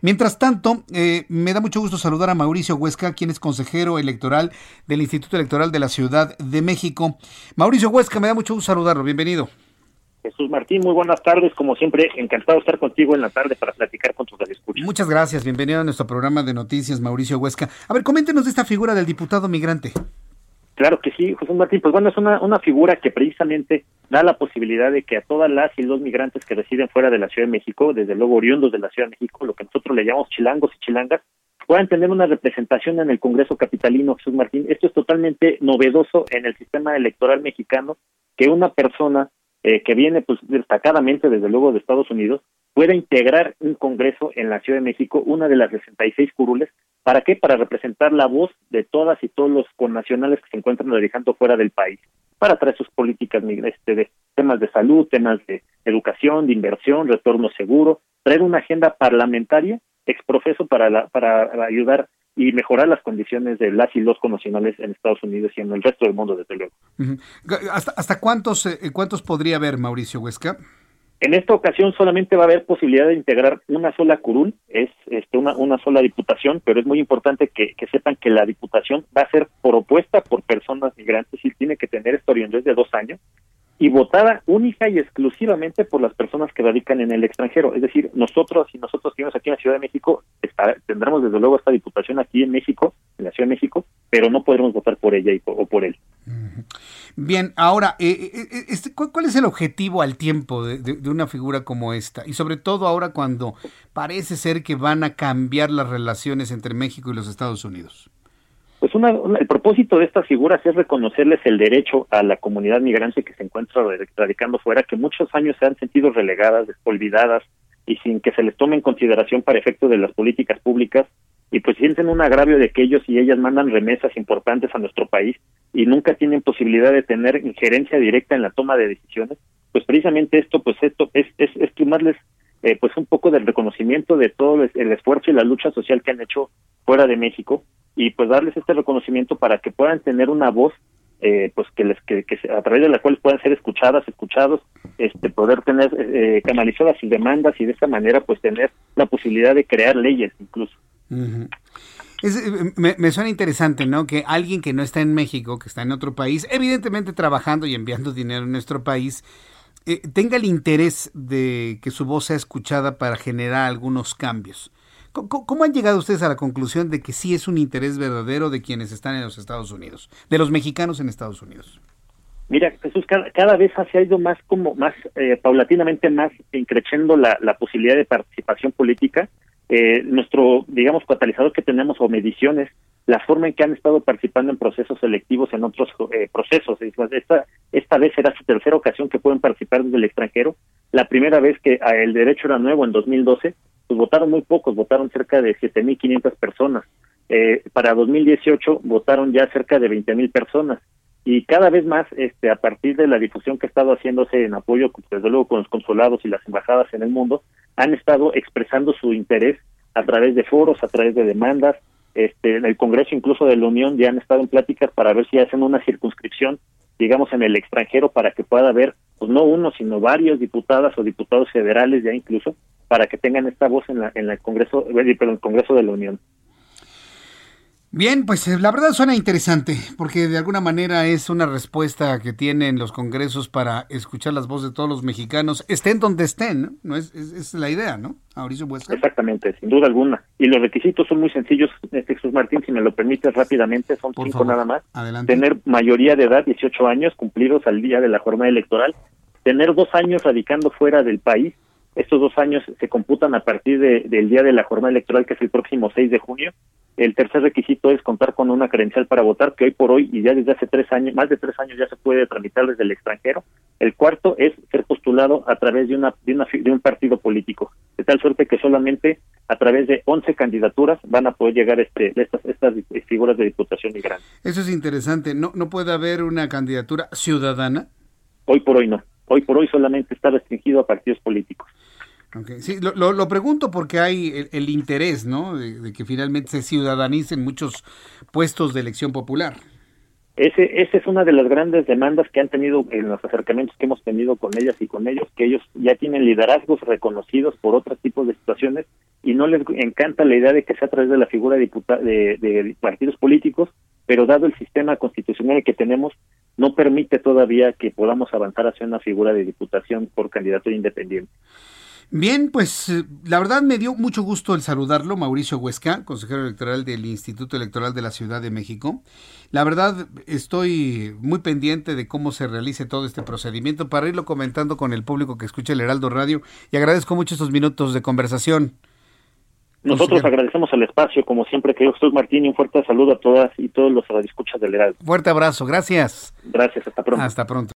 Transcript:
Mientras tanto, eh, me da mucho gusto saludar a Mauricio Huesca, quien es consejero electoral del Instituto Electoral de la Ciudad de México. Mauricio Huesca, me da mucho gusto saludarlo. Bienvenido. Jesús Martín, muy buenas tardes. Como siempre, encantado de estar contigo en la tarde para platicar con tus escuchas. Muchas gracias. Bienvenido a nuestro programa de noticias, Mauricio Huesca. A ver, coméntenos de esta figura del diputado migrante. Claro que sí, José Martín. Pues bueno, es una, una figura que precisamente da la posibilidad de que a todas las y los migrantes que residen fuera de la Ciudad de México, desde luego oriundos de la Ciudad de México, lo que nosotros le llamamos chilangos y chilangas, puedan tener una representación en el Congreso Capitalino, Jesús Martín. Esto es totalmente novedoso en el sistema electoral mexicano, que una persona eh, que viene pues destacadamente desde luego de Estados Unidos pueda integrar un Congreso en la Ciudad de México, una de las 66 curules, ¿para qué? Para representar la voz de todas y todos los connacionales que se encuentran radicando fuera del país, para traer sus políticas este, de temas de salud, temas de educación, de inversión, retorno seguro, traer una agenda parlamentaria exprofeso para, la, para ayudar y mejorar las condiciones de las y los connacionales en Estados Unidos y en el resto del mundo, desde luego. ¿Hasta, hasta cuántos, eh, cuántos podría haber, Mauricio Huesca? En esta ocasión solamente va a haber posibilidad de integrar una sola curul, es este, una, una sola diputación, pero es muy importante que, sepan que la diputación va a ser propuesta por personas migrantes y tiene que tener esta orientación de dos años y votada única y exclusivamente por las personas que radican en el extranjero. Es decir, nosotros y nosotros que aquí en la Ciudad de México tendremos desde luego esta diputación aquí en México, en la Ciudad de México, pero no podremos votar por ella y o por él. Bien, ahora, eh, eh, eh, este, ¿cuál es el objetivo al tiempo de, de, una figura como esta? Y sobre todo ahora cuando parece ser que van a cambiar las relaciones entre México y los Estados Unidos. Pues una, el propósito de estas figuras es reconocerles el derecho a la comunidad migrante que se encuentra radicando fuera, que muchos años se han sentido relegadas, olvidadas y sin que se les tome en consideración para efecto de las políticas públicas y pues sienten un agravio de que ellos y ellas mandan remesas importantes a nuestro país y nunca tienen posibilidad de tener injerencia directa en la toma de decisiones, pues precisamente esto, pues esto es, es, es eh, pues un poco del reconocimiento de todo el esfuerzo y la lucha social que han hecho fuera de México y pues darles este reconocimiento para que puedan tener una voz eh, pues que les que, a través de la cual puedan ser escuchadas escuchados este poder tener eh, canalizadas sus demandas y de esta manera pues tener la posibilidad de crear leyes incluso eh, me, suena interesante, ¿no? Que alguien que no está en México, que está en otro país, evidentemente trabajando y enviando dinero en nuestro país, eh, tenga el interés de que su voz sea escuchada para generar algunos cambios. ¿Cómo, han llegado ustedes a la conclusión de que sí es un interés verdadero de quienes están en los Estados Unidos, de los mexicanos en Estados Unidos? Mira, Jesús, cada, vez se ha ido más como más eh, paulatinamente más increciendo la posibilidad de participación política. Eh, nuestro, digamos, catalizador que tenemos o mediciones la forma en que han estado participando en procesos selectivos en otros eh, procesos. Esta, esta vez será su tercera ocasión que pueden participar desde el extranjero. La primera vez que ah, el derecho era nuevo en 2012, pues votaron muy pocos, votaron cerca de 7.500 personas. Eh, para 2018 votaron ya cerca de 20.000 personas. Y cada vez más, este, a partir de la difusión que ha estado haciéndose en apoyo, desde luego, con los consulados y las embajadas en el mundo, han estado expresando su interés a través de foros, a través de demandas, este, en el Congreso incluso de la Unión ya han estado en pláticas para ver si hacen una circunscripción, digamos, en el extranjero para que pueda haber, pues no uno, sino varios diputadas o diputados federales ya incluso, para que tengan esta voz en, la, en el Congreso, eh, perdón, el Congreso de la Unión. Bien, pues eh, la verdad suena interesante, porque de alguna manera es una respuesta que tienen los congresos para escuchar las voces de todos los mexicanos, estén donde estén, ¿no? Es, es, la idea, ¿no? Mauricio Huesca. Exactamente, sin duda alguna. Y los requisitos son muy sencillos, este, Jesús Martín, si me lo permites rápidamente, son cinco nada más. Adelante. Tener mayoría de edad, 18 años, cumplidos al día de la jornada electoral, tener dos años radicando fuera del país, estos dos años se computan a partir de, del día de la jornada electoral, que es el próximo 6 de junio, el tercer requisito es contar con una credencial para votar, que hoy por hoy y ya desde hace tres años, más de tres años ya se puede tramitar desde el extranjero. El cuarto es ser postulado a través de una de, una, de un partido político, de tal suerte que solamente a través de 11 candidaturas van a poder llegar este, estas, estas figuras de diputación migrante. Eso es interesante. ¿No, ¿No puede haber una candidatura ciudadana? Hoy por hoy no. Hoy por hoy solamente está restringido a partidos políticos. Okay. Sí, lo, lo, pregunto porque hay el, interés, ¿no? De, que finalmente se ciudadanicen muchos puestos de elección popular. Ese, esa es una de las grandes demandas que han tenido en los acercamientos que hemos tenido con ellas y con ellos, que ellos ya tienen liderazgos reconocidos por otros tipos de situaciones y no les encanta la idea de que sea a través de la figura de, de partidos políticos, pero dado el sistema constitucional que tenemos, no permite todavía que podamos avanzar hacia una figura de diputación por candidato independiente. Bien, pues la verdad me dio mucho gusto el saludarlo, Mauricio Huesca, consejero electoral del Instituto Electoral de la Ciudad de México. La verdad estoy muy pendiente de cómo se realice todo este procedimiento para irlo comentando con el público que escucha el Heraldo Radio y agradezco mucho estos minutos de conversación. Nosotros agradecemos el espacio, como siempre, que yo soy Martín, y un fuerte saludo a todas y todos los radioescuchas del Heraldo. Fuerte abrazo, gracias. Gracias, hasta pronto. Hasta pronto.